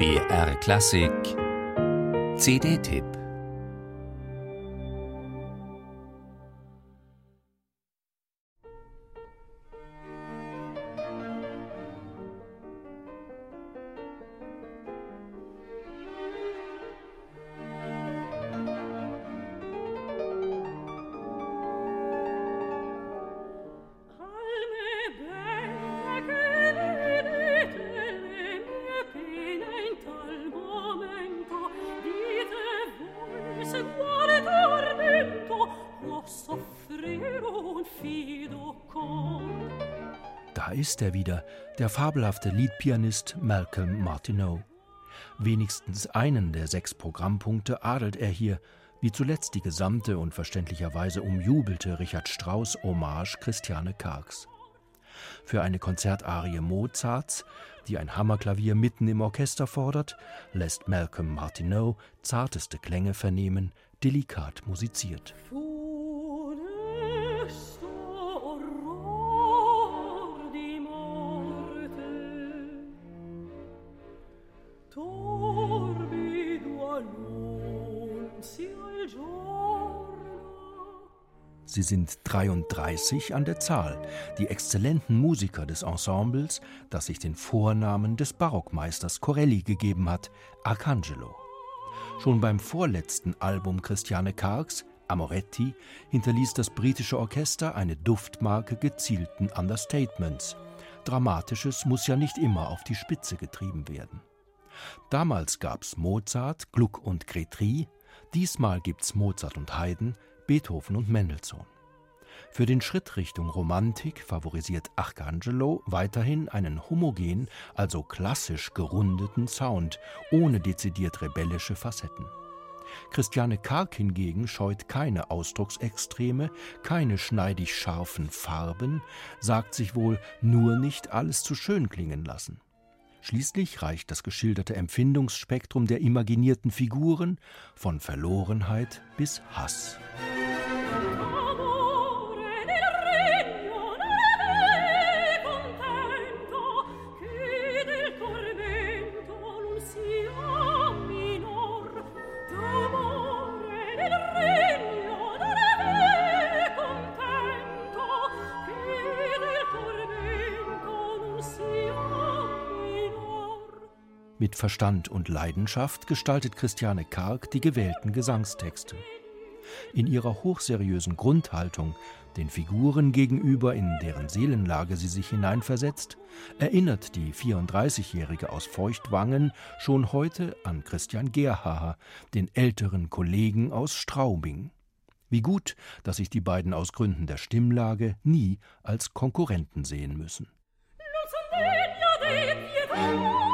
BR Klassik. CD-Tipp Da ist er wieder, der fabelhafte Liedpianist Malcolm Martineau. Wenigstens einen der sechs Programmpunkte adelt er hier, wie zuletzt die gesamte und verständlicherweise umjubelte Richard Strauss Hommage Christiane Kargs. Für eine Konzertarie Mozarts, die ein Hammerklavier mitten im Orchester fordert, lässt Malcolm Martineau zarteste Klänge vernehmen, delikat musiziert. Sie sind 33 an der Zahl, die exzellenten Musiker des Ensembles, das sich den Vornamen des Barockmeisters Corelli gegeben hat, Arcangelo. Schon beim vorletzten Album Christiane Kargs, Amoretti, hinterließ das britische Orchester eine Duftmarke gezielten Understatements. Dramatisches muss ja nicht immer auf die Spitze getrieben werden. Damals gab's Mozart, Gluck und Gretry, diesmal gibt's Mozart und Haydn, Beethoven und Mendelssohn. Für den Schritt Richtung Romantik favorisiert Arcangelo weiterhin einen homogen, also klassisch gerundeten Sound, ohne dezidiert rebellische Facetten. Christiane Karg hingegen scheut keine Ausdrucksextreme, keine schneidig scharfen Farben, sagt sich wohl nur nicht alles zu schön klingen lassen. Schließlich reicht das geschilderte Empfindungsspektrum der imaginierten Figuren von Verlorenheit bis Hass. Mit Verstand und Leidenschaft gestaltet Christiane Karg die gewählten Gesangstexte. In ihrer hochseriösen Grundhaltung, den Figuren gegenüber, in deren Seelenlage sie sich hineinversetzt, erinnert die 34-Jährige aus Feuchtwangen schon heute an Christian Gerhaher, den älteren Kollegen aus Straubing. Wie gut, dass sich die beiden aus Gründen der Stimmlage nie als Konkurrenten sehen müssen. Luz